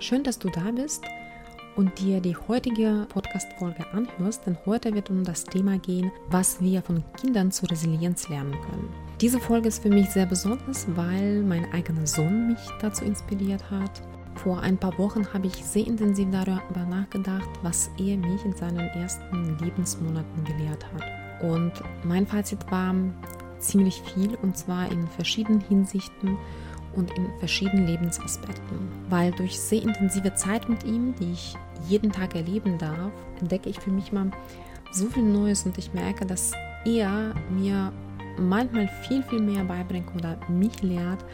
Schön, dass du da bist und dir die heutige Podcast-Folge anhörst, denn heute wird um das Thema gehen, was wir von Kindern zur Resilienz lernen können. Diese Folge ist für mich sehr besonders, weil mein eigener Sohn mich dazu inspiriert hat. Vor ein paar Wochen habe ich sehr intensiv darüber nachgedacht, was er mich in seinen ersten Lebensmonaten gelehrt hat. Und mein Fazit war ziemlich viel und zwar in verschiedenen Hinsichten und in verschiedenen Lebensaspekten. Weil durch sehr intensive Zeit mit ihm, die ich jeden Tag erleben darf, entdecke ich für mich mal so viel Neues und ich merke, dass er mir manchmal viel, viel mehr beibringt oder mich lehrt,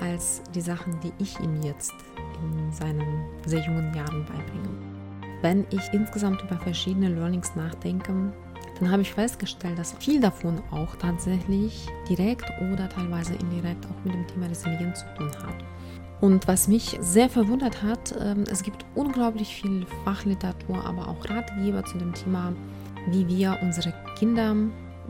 als die Sachen, die ich ihm jetzt in seinen sehr jungen Jahren beibringe. Wenn ich insgesamt über verschiedene Learnings nachdenke, dann habe ich festgestellt, dass viel davon auch tatsächlich direkt oder teilweise indirekt auch mit dem Thema Resilienz zu tun hat. Und was mich sehr verwundert hat, ähm, es gibt unglaublich viel Fachliteratur, aber auch Ratgeber zu dem Thema, wie wir unsere Kinder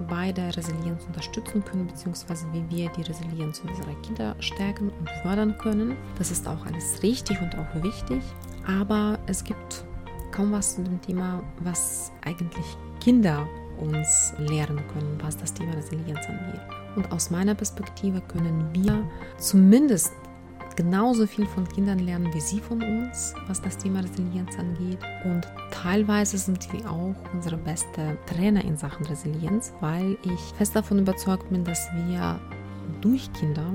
bei der Resilienz unterstützen können, beziehungsweise wie wir die Resilienz unserer Kinder stärken und fördern können. Das ist auch alles richtig und auch wichtig, aber es gibt kaum was zu dem Thema, was eigentlich Kinder uns lehren können, was das Thema Resilienz angeht. Und aus meiner Perspektive können wir zumindest genauso viel von Kindern lernen wie sie von uns, was das Thema Resilienz angeht. Und teilweise sind sie auch unsere beste Trainer in Sachen Resilienz, weil ich fest davon überzeugt bin, dass wir durch Kinder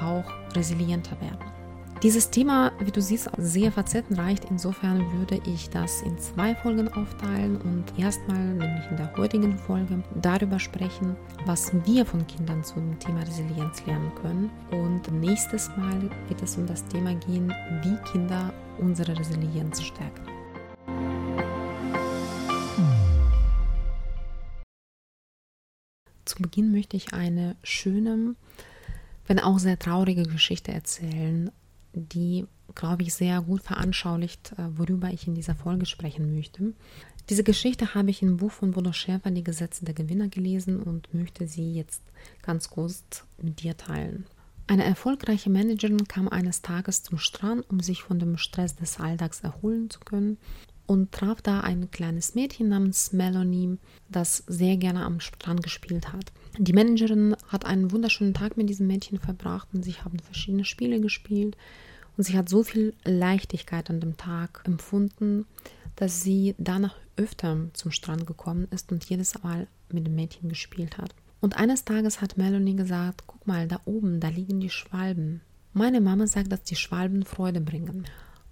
auch resilienter werden. Dieses Thema, wie du siehst, sehr facettenreich. Insofern würde ich das in zwei Folgen aufteilen und erstmal, nämlich in der heutigen Folge, darüber sprechen, was wir von Kindern zum Thema Resilienz lernen können. Und nächstes Mal wird es um das Thema gehen, wie Kinder unsere Resilienz stärken. Zu Beginn möchte ich eine schöne, wenn auch sehr traurige Geschichte erzählen die, glaube ich, sehr gut veranschaulicht, äh, worüber ich in dieser Folge sprechen möchte. Diese Geschichte habe ich im Buch von Bodo Schäfer, Die Gesetze der Gewinner, gelesen und möchte sie jetzt ganz kurz mit dir teilen. Eine erfolgreiche Managerin kam eines Tages zum Strand, um sich von dem Stress des Alltags erholen zu können und traf da ein kleines Mädchen namens Melanie, das sehr gerne am Strand gespielt hat. Die Managerin hat einen wunderschönen Tag mit diesem Mädchen verbracht und sie haben verschiedene Spiele gespielt. Und sie hat so viel Leichtigkeit an dem Tag empfunden, dass sie danach öfter zum Strand gekommen ist und jedes Mal mit dem Mädchen gespielt hat. Und eines Tages hat Melanie gesagt, guck mal, da oben, da liegen die Schwalben. Meine Mama sagt, dass die Schwalben Freude bringen.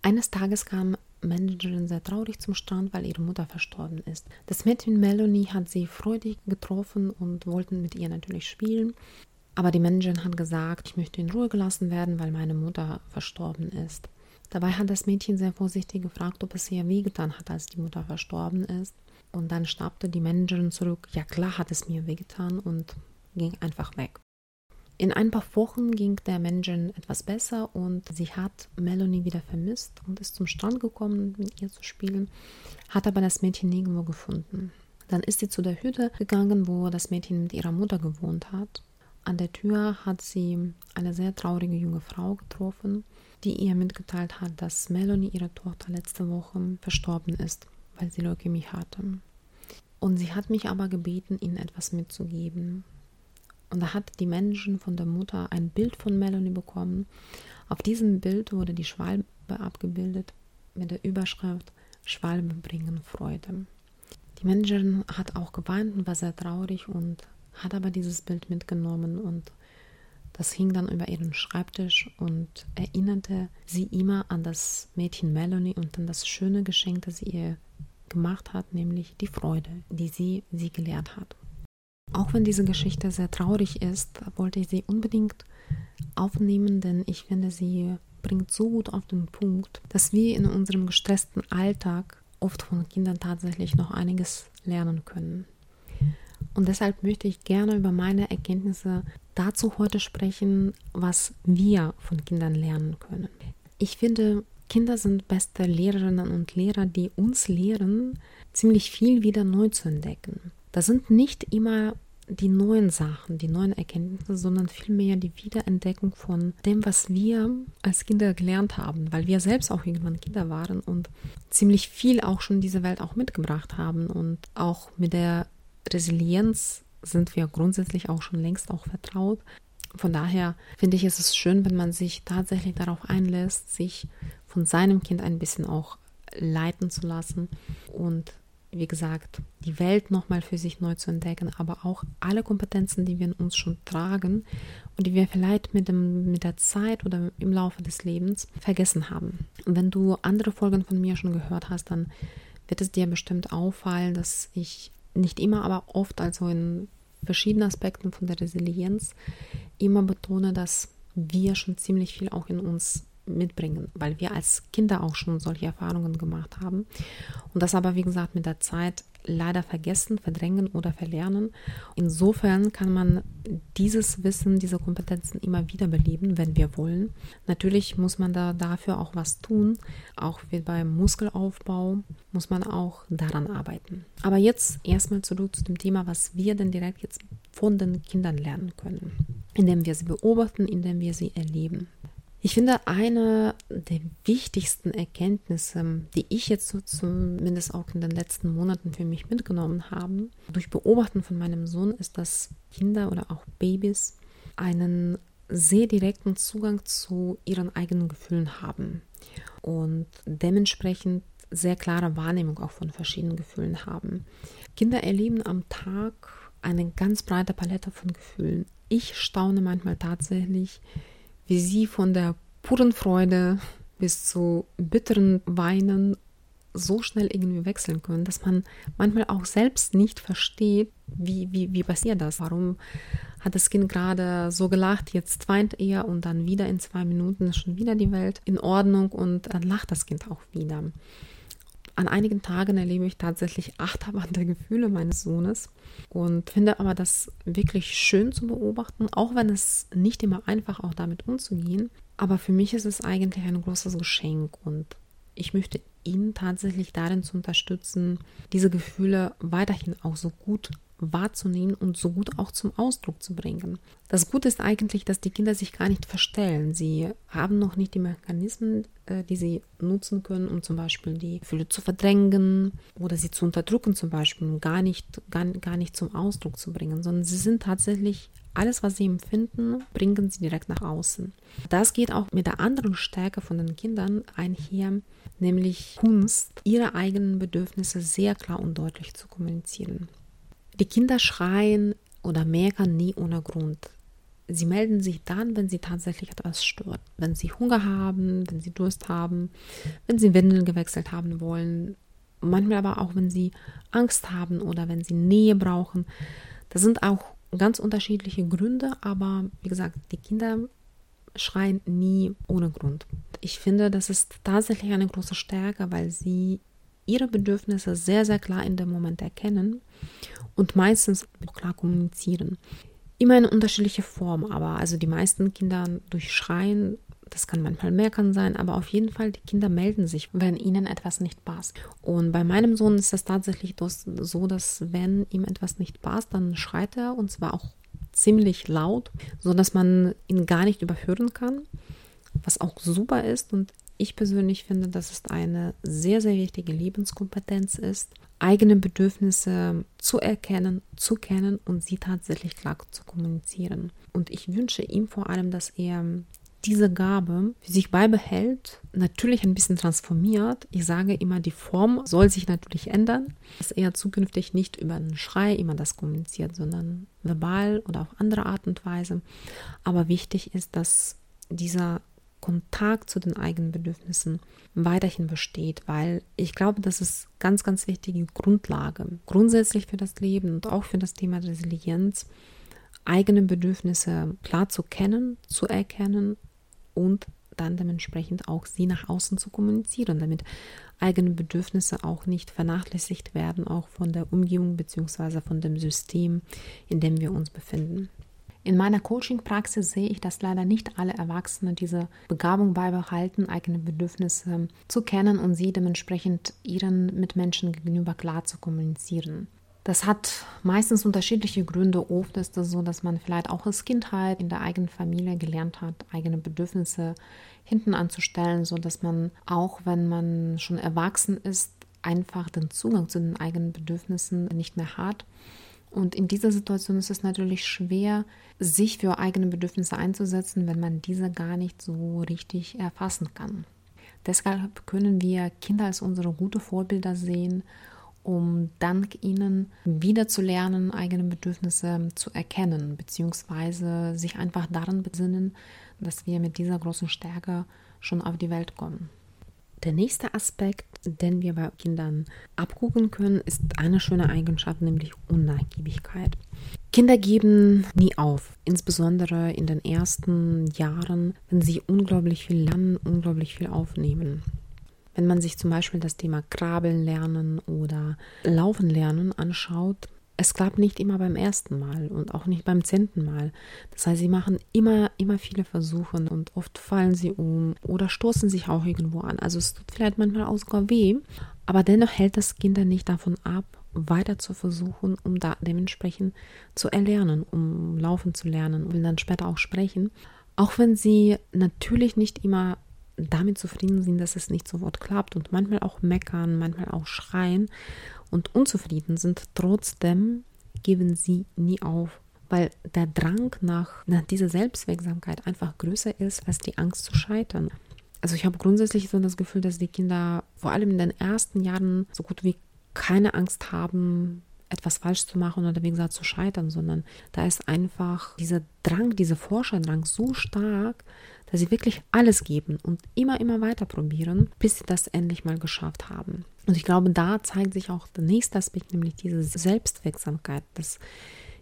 Eines Tages kam Managerin sehr traurig zum Strand, weil ihre Mutter verstorben ist. Das Mädchen Melanie hat sie freudig getroffen und wollten mit ihr natürlich spielen. Aber die Managerin hat gesagt, ich möchte in Ruhe gelassen werden, weil meine Mutter verstorben ist. Dabei hat das Mädchen sehr vorsichtig gefragt, ob es ihr wehgetan hat, als die Mutter verstorben ist. Und dann schnappte die Managerin zurück, ja klar hat es mir wehgetan und ging einfach weg. In ein paar Wochen ging der Managerin etwas besser und sie hat Melanie wieder vermisst und ist zum Strand gekommen, mit ihr zu spielen, hat aber das Mädchen nirgendwo gefunden. Dann ist sie zu der Hütte gegangen, wo das Mädchen mit ihrer Mutter gewohnt hat an der Tür hat sie eine sehr traurige junge Frau getroffen, die ihr mitgeteilt hat, dass Melanie, ihre Tochter, letzte Woche verstorben ist, weil sie Leukämie hatte. Und sie hat mich aber gebeten, ihnen etwas mitzugeben. Und da hat die Menschen von der Mutter ein Bild von Melanie bekommen. Auf diesem Bild wurde die Schwalbe abgebildet mit der Überschrift Schwalbe bringen Freude. Die Managerin hat auch geweint und war sehr traurig und hat aber dieses Bild mitgenommen und das hing dann über ihren Schreibtisch und erinnerte sie immer an das Mädchen Melanie und an das schöne Geschenk, das sie ihr gemacht hat, nämlich die Freude, die sie sie gelehrt hat. Auch wenn diese Geschichte sehr traurig ist, wollte ich sie unbedingt aufnehmen, denn ich finde, sie bringt so gut auf den Punkt, dass wir in unserem gestressten Alltag oft von Kindern tatsächlich noch einiges lernen können. Und deshalb möchte ich gerne über meine Erkenntnisse dazu heute sprechen, was wir von Kindern lernen können. Ich finde, Kinder sind beste Lehrerinnen und Lehrer, die uns lehren, ziemlich viel wieder neu zu entdecken. Das sind nicht immer die neuen Sachen, die neuen Erkenntnisse, sondern vielmehr die Wiederentdeckung von dem, was wir als Kinder gelernt haben, weil wir selbst auch irgendwann Kinder waren und ziemlich viel auch schon diese Welt auch mitgebracht haben und auch mit der Resilienz sind wir grundsätzlich auch schon längst auch vertraut. Von daher finde ich, ist es schön, wenn man sich tatsächlich darauf einlässt, sich von seinem Kind ein bisschen auch leiten zu lassen und wie gesagt, die Welt nochmal für sich neu zu entdecken, aber auch alle Kompetenzen, die wir in uns schon tragen und die wir vielleicht mit, dem, mit der Zeit oder im Laufe des Lebens vergessen haben. Und wenn du andere Folgen von mir schon gehört hast, dann wird es dir bestimmt auffallen, dass ich nicht immer, aber oft, also in verschiedenen Aspekten von der Resilienz, immer betone, dass wir schon ziemlich viel auch in uns mitbringen, weil wir als Kinder auch schon solche Erfahrungen gemacht haben und das aber, wie gesagt, mit der Zeit leider vergessen, verdrängen oder verlernen. Insofern kann man dieses Wissen, diese Kompetenzen immer wieder beleben, wenn wir wollen. Natürlich muss man da dafür auch was tun. Auch wie beim Muskelaufbau muss man auch daran arbeiten. Aber jetzt erstmal zurück zu dem Thema, was wir denn direkt jetzt von den Kindern lernen können, indem wir sie beobachten, indem wir sie erleben. Ich finde, eine der wichtigsten Erkenntnisse, die ich jetzt so zumindest auch in den letzten Monaten für mich mitgenommen habe, durch Beobachten von meinem Sohn, ist, dass Kinder oder auch Babys einen sehr direkten Zugang zu ihren eigenen Gefühlen haben und dementsprechend sehr klare Wahrnehmung auch von verschiedenen Gefühlen haben. Kinder erleben am Tag eine ganz breite Palette von Gefühlen. Ich staune manchmal tatsächlich, wie sie von der puren Freude bis zu bitteren Weinen so schnell irgendwie wechseln können, dass man manchmal auch selbst nicht versteht, wie, wie, wie passiert das? Warum hat das Kind gerade so gelacht, jetzt weint er und dann wieder in zwei Minuten ist schon wieder die Welt in Ordnung und dann lacht das Kind auch wieder. An einigen Tagen erlebe ich tatsächlich Achterbahn der Gefühle meines Sohnes und finde aber das wirklich schön zu beobachten, auch wenn es nicht immer einfach auch damit umzugehen. Aber für mich ist es eigentlich ein großes Geschenk und ich möchte ihn tatsächlich darin zu unterstützen, diese Gefühle weiterhin auch so gut wahrzunehmen und so gut auch zum Ausdruck zu bringen. Das Gute ist eigentlich, dass die Kinder sich gar nicht verstellen. Sie haben noch nicht die Mechanismen, äh, die sie nutzen können, um zum Beispiel die Gefühle zu verdrängen oder sie zu unterdrücken, zum Beispiel, um gar nicht, gar, gar nicht zum Ausdruck zu bringen, sondern sie sind tatsächlich alles, was sie empfinden, bringen sie direkt nach außen. Das geht auch mit der anderen Stärke von den Kindern einher, nämlich Kunst, ihre eigenen Bedürfnisse sehr klar und deutlich zu kommunizieren. Die Kinder schreien oder meckern nie ohne Grund. Sie melden sich dann, wenn sie tatsächlich etwas stört. Wenn sie Hunger haben, wenn sie Durst haben, wenn sie Windeln gewechselt haben wollen. Manchmal aber auch, wenn sie Angst haben oder wenn sie Nähe brauchen. Das sind auch ganz unterschiedliche Gründe, aber wie gesagt, die Kinder schreien nie ohne Grund. Ich finde, das ist tatsächlich eine große Stärke, weil sie ihre Bedürfnisse sehr, sehr klar in dem Moment erkennen und meistens auch klar kommunizieren. Immer in unterschiedlicher Form, aber also die meisten Kinder durchschreien, das kann manchmal Meckern sein, aber auf jeden Fall, die Kinder melden sich, wenn ihnen etwas nicht passt. Und bei meinem Sohn ist das tatsächlich so, dass wenn ihm etwas nicht passt, dann schreit er und zwar auch ziemlich laut, so dass man ihn gar nicht überhören kann, was auch super ist und ich persönlich finde, dass es eine sehr, sehr wichtige Lebenskompetenz ist, eigene Bedürfnisse zu erkennen, zu kennen und sie tatsächlich klar zu kommunizieren. Und ich wünsche ihm vor allem, dass er diese Gabe für sich beibehält, natürlich ein bisschen transformiert. Ich sage immer, die Form soll sich natürlich ändern, dass er zukünftig nicht über einen Schrei immer das kommuniziert, sondern verbal oder auf andere Art und Weise. Aber wichtig ist, dass dieser Kontakt zu den eigenen Bedürfnissen weiterhin besteht, weil ich glaube, das ist ganz, ganz wichtige Grundlage, grundsätzlich für das Leben und auch für das Thema Resilienz, eigene Bedürfnisse klar zu kennen, zu erkennen und dann dementsprechend auch sie nach außen zu kommunizieren, damit eigene Bedürfnisse auch nicht vernachlässigt werden, auch von der Umgebung bzw. von dem System, in dem wir uns befinden. In meiner Coaching-Praxis sehe ich, dass leider nicht alle Erwachsene diese Begabung beibehalten, eigene Bedürfnisse zu kennen und sie dementsprechend ihren Mitmenschen gegenüber klar zu kommunizieren. Das hat meistens unterschiedliche Gründe. Oft ist es so, dass man vielleicht auch als Kindheit in der eigenen Familie gelernt hat, eigene Bedürfnisse hinten anzustellen, sodass man auch, wenn man schon erwachsen ist, einfach den Zugang zu den eigenen Bedürfnissen nicht mehr hat. Und in dieser Situation ist es natürlich schwer, sich für eigene Bedürfnisse einzusetzen, wenn man diese gar nicht so richtig erfassen kann. Deshalb können wir Kinder als unsere gute Vorbilder sehen um dank ihnen wieder zu lernen, eigene Bedürfnisse zu erkennen, beziehungsweise sich einfach daran besinnen, dass wir mit dieser großen Stärke schon auf die Welt kommen. Der nächste Aspekt, den wir bei Kindern abgucken können, ist eine schöne Eigenschaft, nämlich Unnachgiebigkeit. Kinder geben nie auf, insbesondere in den ersten Jahren, wenn sie unglaublich viel lernen, unglaublich viel aufnehmen. Wenn man sich zum Beispiel das Thema Krabbeln lernen oder Laufen lernen anschaut, es klappt nicht immer beim ersten Mal und auch nicht beim zehnten Mal. Das heißt, sie machen immer, immer viele Versuche und oft fallen sie um oder stoßen sich auch irgendwo an. Also es tut vielleicht manchmal auch sogar weh, aber dennoch hält das Kinder nicht davon ab, weiter zu versuchen, um da dementsprechend zu erlernen, um laufen zu lernen und dann später auch sprechen. Auch wenn sie natürlich nicht immer damit zufrieden sind, dass es nicht sofort klappt und manchmal auch meckern, manchmal auch schreien und unzufrieden sind, trotzdem geben sie nie auf, weil der Drang nach, nach dieser Selbstwirksamkeit einfach größer ist als die Angst zu scheitern. Also ich habe grundsätzlich so das Gefühl, dass die Kinder vor allem in den ersten Jahren so gut wie keine Angst haben, etwas falsch zu machen oder wie gesagt zu scheitern, sondern da ist einfach dieser Drang, dieser Forscherdrang so stark, dass sie wirklich alles geben und immer, immer weiter probieren, bis sie das endlich mal geschafft haben. Und ich glaube, da zeigt sich auch der nächste Aspekt, nämlich diese Selbstwirksamkeit, dass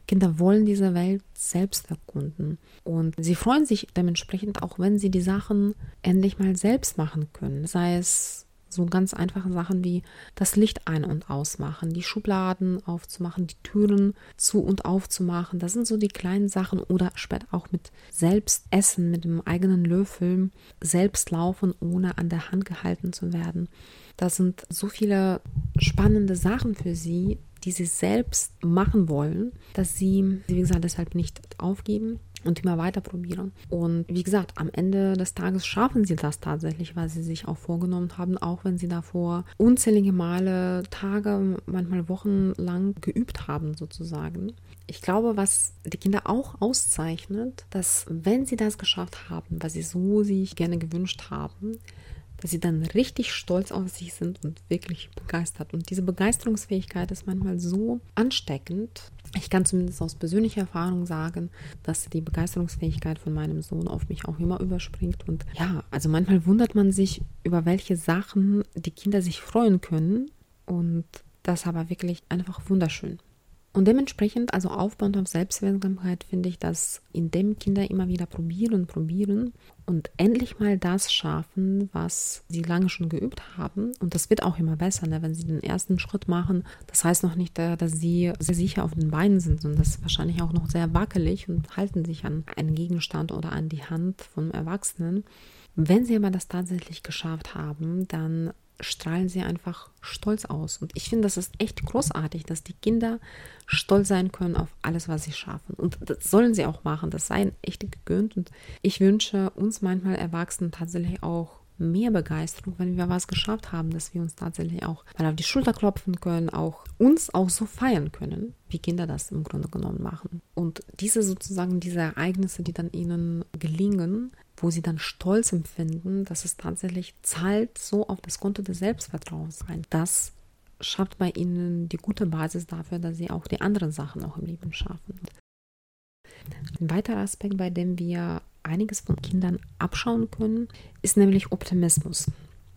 Kinder wollen diese Welt selbst erkunden. Und sie freuen sich dementsprechend auch, wenn sie die Sachen endlich mal selbst machen können. Sei es so ganz einfache Sachen wie das Licht ein- und ausmachen, die Schubladen aufzumachen, die Türen zu- und aufzumachen. Das sind so die kleinen Sachen oder später auch mit selbst essen, mit dem eigenen Löffel, selbst laufen, ohne an der Hand gehalten zu werden. Das sind so viele spannende Sachen für sie, die sie selbst machen wollen, dass sie, wie gesagt, deshalb nicht aufgeben, und immer weiter probieren. Und wie gesagt, am Ende des Tages schaffen sie das tatsächlich, weil sie sich auch vorgenommen haben, auch wenn sie davor unzählige Male, Tage, manchmal Wochen lang geübt haben sozusagen. Ich glaube, was die Kinder auch auszeichnet, dass wenn sie das geschafft haben, was sie so sich gerne gewünscht haben, dass sie dann richtig stolz auf sich sind und wirklich begeistert. Und diese Begeisterungsfähigkeit ist manchmal so ansteckend. Ich kann zumindest aus persönlicher Erfahrung sagen, dass die Begeisterungsfähigkeit von meinem Sohn auf mich auch immer überspringt. Und ja, also manchmal wundert man sich, über welche Sachen die Kinder sich freuen können. Und das aber wirklich einfach wunderschön. Und dementsprechend, also aufbauend auf Selbstwirksamkeit, finde ich, dass indem Kinder immer wieder probieren probieren und endlich mal das schaffen, was sie lange schon geübt haben. Und das wird auch immer besser, ne? wenn sie den ersten Schritt machen. Das heißt noch nicht, äh, dass sie sehr sicher auf den Beinen sind, sondern das ist wahrscheinlich auch noch sehr wackelig und halten sich an einen Gegenstand oder an die Hand vom Erwachsenen. Wenn sie aber das tatsächlich geschafft haben, dann strahlen sie einfach stolz aus. Und ich finde, das ist echt großartig, dass die Kinder stolz sein können auf alles, was sie schaffen. Und das sollen sie auch machen. Das sei echt gegönnt. Und ich wünsche uns manchmal Erwachsenen tatsächlich auch mehr Begeisterung, wenn wir was geschafft haben, dass wir uns tatsächlich auch mal auf die Schulter klopfen können, auch uns auch so feiern können, wie Kinder das im Grunde genommen machen. Und diese sozusagen, diese Ereignisse, die dann ihnen gelingen, wo sie dann Stolz empfinden, dass es tatsächlich zahlt so auf das Konto des Selbstvertrauens ein. Das schafft bei ihnen die gute Basis dafür, dass sie auch die anderen Sachen auch im Leben schaffen. Ein weiterer Aspekt, bei dem wir einiges von Kindern abschauen können, ist nämlich Optimismus.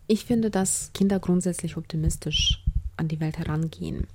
Ich finde, dass Kinder grundsätzlich optimistisch an die Welt herangehen.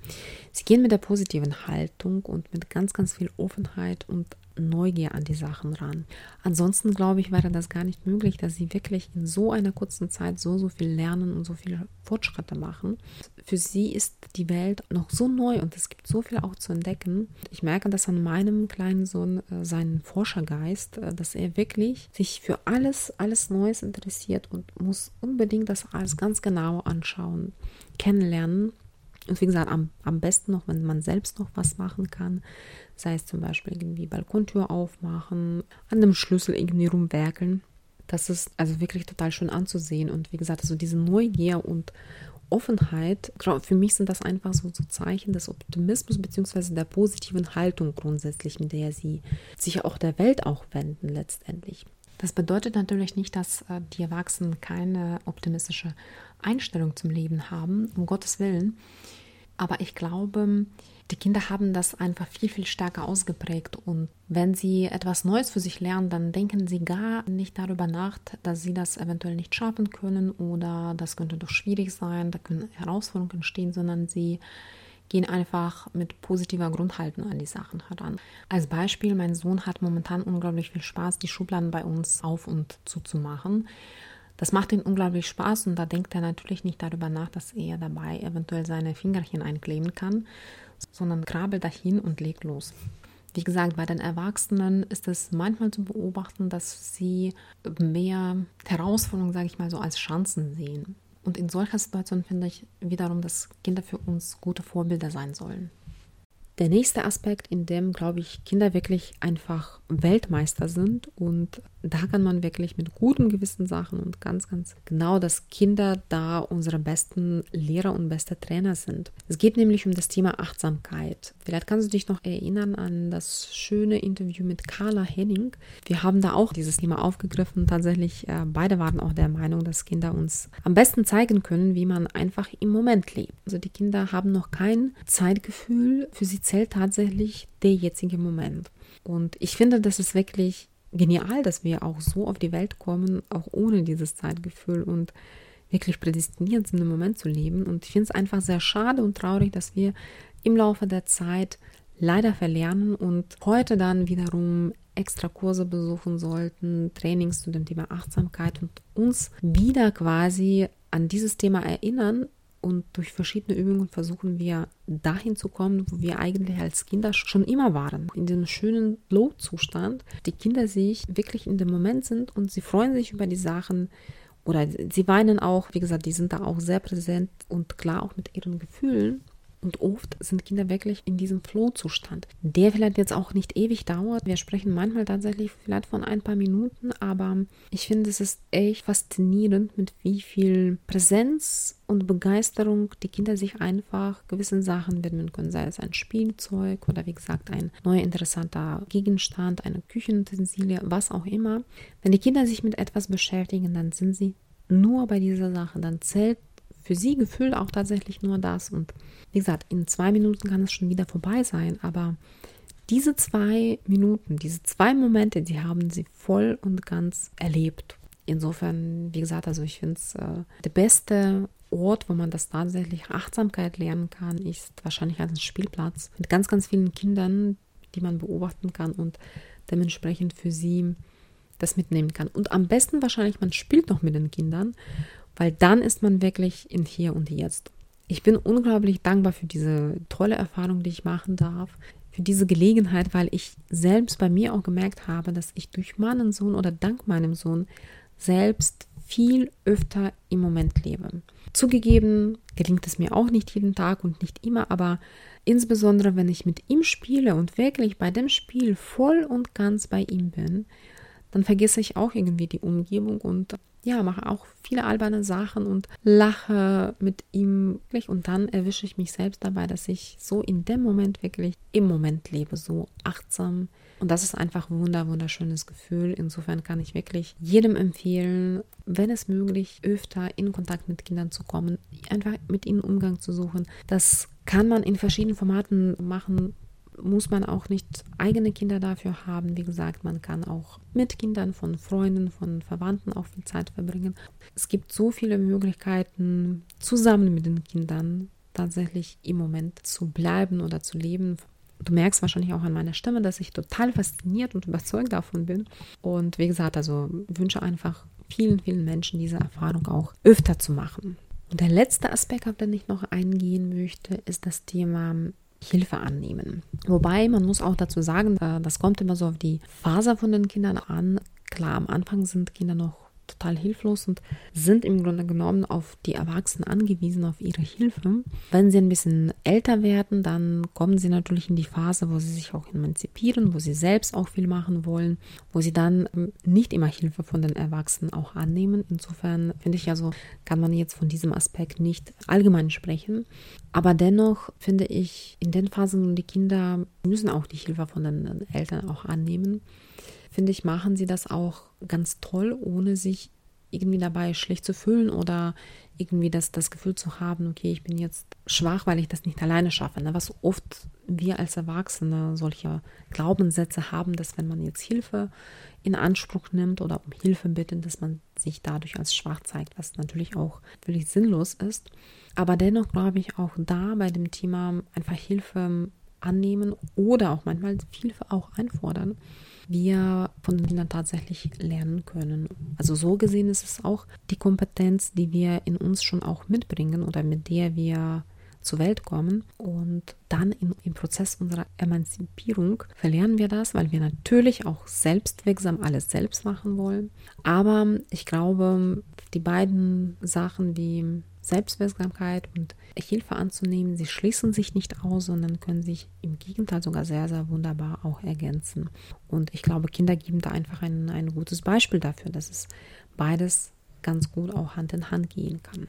Sie gehen mit der positiven Haltung und mit ganz, ganz viel Offenheit und Neugier an die Sachen ran. Ansonsten glaube ich, wäre das gar nicht möglich, dass sie wirklich in so einer kurzen Zeit so, so viel lernen und so viele Fortschritte machen. Für sie ist die Welt noch so neu und es gibt so viel auch zu entdecken. Ich merke das an meinem kleinen Sohn, äh, seinen Forschergeist, äh, dass er wirklich sich für alles, alles Neues interessiert und muss unbedingt das alles ganz genau anschauen, kennenlernen Und wie gesagt, am, am besten noch, wenn man selbst noch was machen kann, sei es zum Beispiel irgendwie Balkontür aufmachen, an dem Schlüssel irgendwie rumwerkeln. Das ist also wirklich total schön anzusehen. Und wie gesagt, also diese Neugier und Offenheit, für mich sind das einfach so, so Zeichen des Optimismus bzw. der positiven Haltung grundsätzlich, mit der sie sich auch der Welt auch wenden letztendlich. Das bedeutet natürlich nicht, dass äh, die Erwachsenen keine optimistische Einstellung zum Leben haben, um Gottes Willen. Aber ich glaube, die Kinder haben das einfach viel, viel stärker ausgeprägt. Und wenn sie etwas Neues für sich lernen, dann denken sie gar nicht darüber nach, dass sie das eventuell nicht schaffen können oder das könnte doch schwierig sein, da können Herausforderungen entstehen, sondern sie gehen einfach mit positiver Grundhaltung an die Sachen heran. Als Beispiel, mein Sohn hat momentan unglaublich viel Spaß, die Schubladen bei uns auf und zuzumachen. Das macht ihm unglaublich Spaß und da denkt er natürlich nicht darüber nach, dass er dabei eventuell seine Fingerchen einkleben kann, sondern krabbelt dahin und legt los. Wie gesagt, bei den Erwachsenen ist es manchmal zu beobachten, dass sie mehr Herausforderungen, sage ich mal so, als Chancen sehen. Und in solcher Situation finde ich wiederum, dass Kinder für uns gute Vorbilder sein sollen. Der nächste Aspekt, in dem, glaube ich, Kinder wirklich einfach Weltmeister sind und da kann man wirklich mit gutem Gewissen sagen und ganz, ganz genau, dass Kinder da unsere besten Lehrer und beste Trainer sind. Es geht nämlich um das Thema Achtsamkeit. Vielleicht kannst du dich noch erinnern an das schöne Interview mit Carla Henning. Wir haben da auch dieses Thema aufgegriffen. Tatsächlich, äh, beide waren auch der Meinung, dass Kinder uns am besten zeigen können, wie man einfach im Moment lebt. Also die Kinder haben noch kein Zeitgefühl. Für sie zählt tatsächlich der jetzige Moment. Und ich finde, das ist wirklich genial, dass wir auch so auf die Welt kommen, auch ohne dieses Zeitgefühl und wirklich prädestiniert sind, im Moment zu leben. Und ich finde es einfach sehr schade und traurig, dass wir im Laufe der Zeit leider verlernen und heute dann wiederum extra Kurse besuchen sollten, Trainings zu dem Thema Achtsamkeit und uns wieder quasi an dieses Thema erinnern, und durch verschiedene Übungen versuchen wir dahin zu kommen, wo wir eigentlich als Kinder schon immer waren. In diesem schönen Low-Zustand. Die Kinder sich wirklich in dem Moment sind und sie freuen sich über die Sachen oder sie weinen auch. Wie gesagt, die sind da auch sehr präsent und klar auch mit ihren Gefühlen. Und oft sind Kinder wirklich in diesem Flow-Zustand, der vielleicht jetzt auch nicht ewig dauert. Wir sprechen manchmal tatsächlich vielleicht von ein paar Minuten, aber ich finde, es ist echt faszinierend, mit wie viel Präsenz und Begeisterung die Kinder sich einfach gewissen Sachen widmen können, sei es ein Spielzeug oder wie gesagt ein neuer interessanter Gegenstand, eine Küchenutensilie, was auch immer. Wenn die Kinder sich mit etwas beschäftigen, dann sind sie nur bei dieser Sache, dann zählt für sie gefühlt auch tatsächlich nur das. Und wie gesagt, in zwei Minuten kann es schon wieder vorbei sein, aber diese zwei Minuten, diese zwei Momente, die haben sie voll und ganz erlebt. Insofern, wie gesagt, also ich finde es äh, der beste Ort, wo man das tatsächlich Achtsamkeit lernen kann, ist wahrscheinlich ein Spielplatz mit ganz, ganz vielen Kindern, die man beobachten kann und dementsprechend für sie das mitnehmen kann. Und am besten wahrscheinlich, man spielt noch mit den Kindern weil dann ist man wirklich in Hier und Jetzt. Ich bin unglaublich dankbar für diese tolle Erfahrung, die ich machen darf, für diese Gelegenheit, weil ich selbst bei mir auch gemerkt habe, dass ich durch meinen Sohn oder dank meinem Sohn selbst viel öfter im Moment lebe. Zugegeben gelingt es mir auch nicht jeden Tag und nicht immer, aber insbesondere wenn ich mit ihm spiele und wirklich bei dem Spiel voll und ganz bei ihm bin, dann vergesse ich auch irgendwie die Umgebung und ja, mache auch viele alberne Sachen und lache mit ihm und dann erwische ich mich selbst dabei, dass ich so in dem Moment wirklich im Moment lebe, so achtsam. Und das ist einfach ein wunder, wunderschönes Gefühl. Insofern kann ich wirklich jedem empfehlen, wenn es möglich, öfter in Kontakt mit Kindern zu kommen, einfach mit ihnen Umgang zu suchen. Das kann man in verschiedenen Formaten machen muss man auch nicht eigene Kinder dafür haben. Wie gesagt, man kann auch mit Kindern von Freunden, von Verwandten auch viel Zeit verbringen. Es gibt so viele Möglichkeiten, zusammen mit den Kindern tatsächlich im Moment zu bleiben oder zu leben. Du merkst wahrscheinlich auch an meiner Stimme, dass ich total fasziniert und überzeugt davon bin. Und wie gesagt, also wünsche einfach vielen, vielen Menschen diese Erfahrung auch öfter zu machen. Und der letzte Aspekt, auf den ich noch eingehen möchte, ist das Thema Hilfe annehmen. Wobei man muss auch dazu sagen, das kommt immer so auf die Phase von den Kindern an. Klar, am Anfang sind Kinder noch total hilflos und sind im Grunde genommen auf die Erwachsenen angewiesen, auf ihre Hilfe. Wenn sie ein bisschen älter werden, dann kommen sie natürlich in die Phase, wo sie sich auch emanzipieren, wo sie selbst auch viel machen wollen, wo sie dann ähm, nicht immer Hilfe von den Erwachsenen auch annehmen. Insofern finde ich also, kann man jetzt von diesem Aspekt nicht allgemein sprechen. Aber dennoch finde ich, in den Phasen, die Kinder müssen auch die Hilfe von den Eltern auch annehmen finde ich, machen sie das auch ganz toll, ohne sich irgendwie dabei schlecht zu fühlen oder irgendwie das, das Gefühl zu haben, okay, ich bin jetzt schwach, weil ich das nicht alleine schaffe. Ne? Was oft wir als Erwachsene solche Glaubenssätze haben, dass wenn man jetzt Hilfe in Anspruch nimmt oder um Hilfe bittet, dass man sich dadurch als schwach zeigt, was natürlich auch völlig sinnlos ist. Aber dennoch glaube ich auch da bei dem Thema einfach Hilfe annehmen oder auch manchmal Hilfe auch einfordern, wir von den Kindern tatsächlich lernen können. Also so gesehen ist es auch die Kompetenz, die wir in uns schon auch mitbringen oder mit der wir zur Welt kommen. Und dann im, im Prozess unserer Emanzipierung verlernen wir das, weil wir natürlich auch selbstwirksam alles selbst machen wollen. Aber ich glaube, die beiden Sachen wie Selbstwirksamkeit und Hilfe anzunehmen, sie schließen sich nicht aus, sondern können sich im Gegenteil sogar sehr, sehr wunderbar auch ergänzen. Und ich glaube, Kinder geben da einfach ein, ein gutes Beispiel dafür, dass es beides ganz gut auch Hand in Hand gehen kann.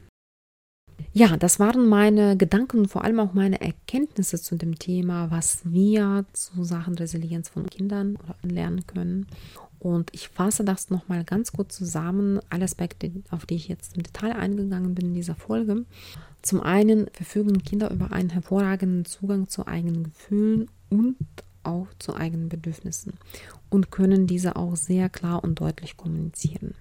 Ja, das waren meine Gedanken und vor allem auch meine Erkenntnisse zu dem Thema, was wir zu Sachen Resilienz von Kindern lernen können. Und ich fasse das nochmal ganz kurz zusammen, alle Aspekte, auf die ich jetzt im Detail eingegangen bin in dieser Folge. Zum einen verfügen Kinder über einen hervorragenden Zugang zu eigenen Gefühlen und auch zu eigenen Bedürfnissen und können diese auch sehr klar und deutlich kommunizieren.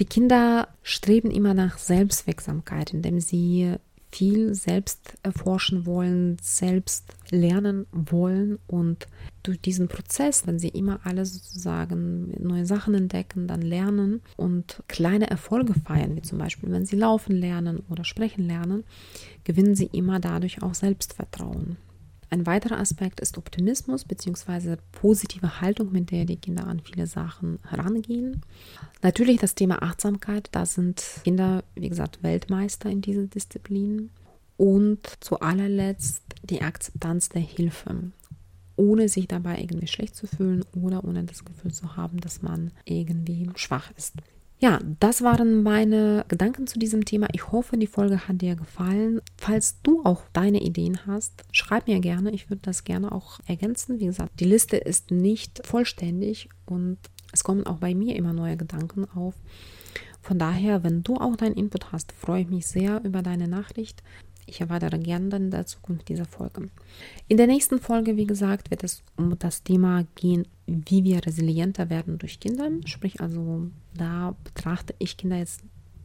Die Kinder streben immer nach Selbstwirksamkeit, indem sie viel selbst erforschen wollen, selbst lernen wollen und durch diesen Prozess, wenn sie immer alle sozusagen neue Sachen entdecken, dann lernen und kleine Erfolge feiern, wie zum Beispiel, wenn sie laufen lernen oder sprechen lernen, gewinnen sie immer dadurch auch Selbstvertrauen. Ein weiterer Aspekt ist Optimismus bzw. positive Haltung, mit der die Kinder an viele Sachen herangehen. Natürlich das Thema Achtsamkeit, da sind Kinder, wie gesagt, Weltmeister in dieser Disziplin. Und zu allerletzt die Akzeptanz der Hilfe, ohne sich dabei irgendwie schlecht zu fühlen oder ohne das Gefühl zu haben, dass man irgendwie schwach ist. Ja, das waren meine Gedanken zu diesem Thema. Ich hoffe, die Folge hat dir gefallen. Falls du auch deine Ideen hast, schreib mir gerne. Ich würde das gerne auch ergänzen. Wie gesagt, die Liste ist nicht vollständig und es kommen auch bei mir immer neue Gedanken auf. Von daher, wenn du auch deinen Input hast, freue ich mich sehr über deine Nachricht. Ich erweitere gerne dann in der Zukunft dieser Folge. In der nächsten Folge, wie gesagt, wird es um das Thema gehen, wie wir resilienter werden durch Kinder. Sprich, also da betrachte ich Kinder jetzt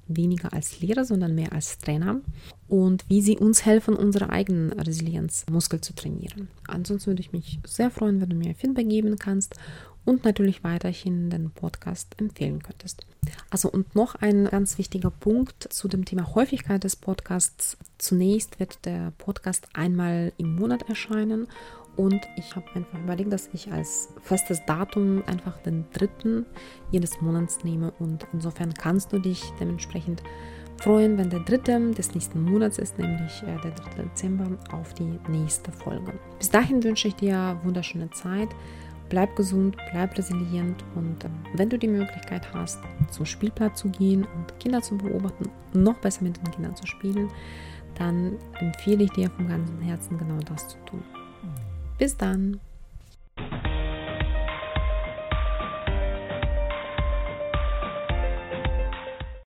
weniger als Lehrer, sondern mehr als Trainer und wie sie uns helfen, unsere eigenen Resilienzmuskel zu trainieren. Ansonsten würde ich mich sehr freuen, wenn du mir Feedback geben kannst und natürlich weiterhin den Podcast empfehlen könntest. Also und noch ein ganz wichtiger Punkt zu dem Thema Häufigkeit des Podcasts. Zunächst wird der Podcast einmal im Monat erscheinen und ich habe einfach überlegt, dass ich als festes Datum einfach den dritten jedes Monats nehme und insofern kannst du dich dementsprechend freuen, wenn der dritte des nächsten Monats ist, nämlich äh, der 3. Dezember, auf die nächste Folge. Bis dahin wünsche ich dir wunderschöne Zeit bleib gesund, bleib resilient und ähm, wenn du die Möglichkeit hast, zum Spielplatz zu gehen und Kinder zu beobachten, noch besser mit den Kindern zu spielen, dann empfehle ich dir vom ganzen Herzen genau das zu tun. Bis dann!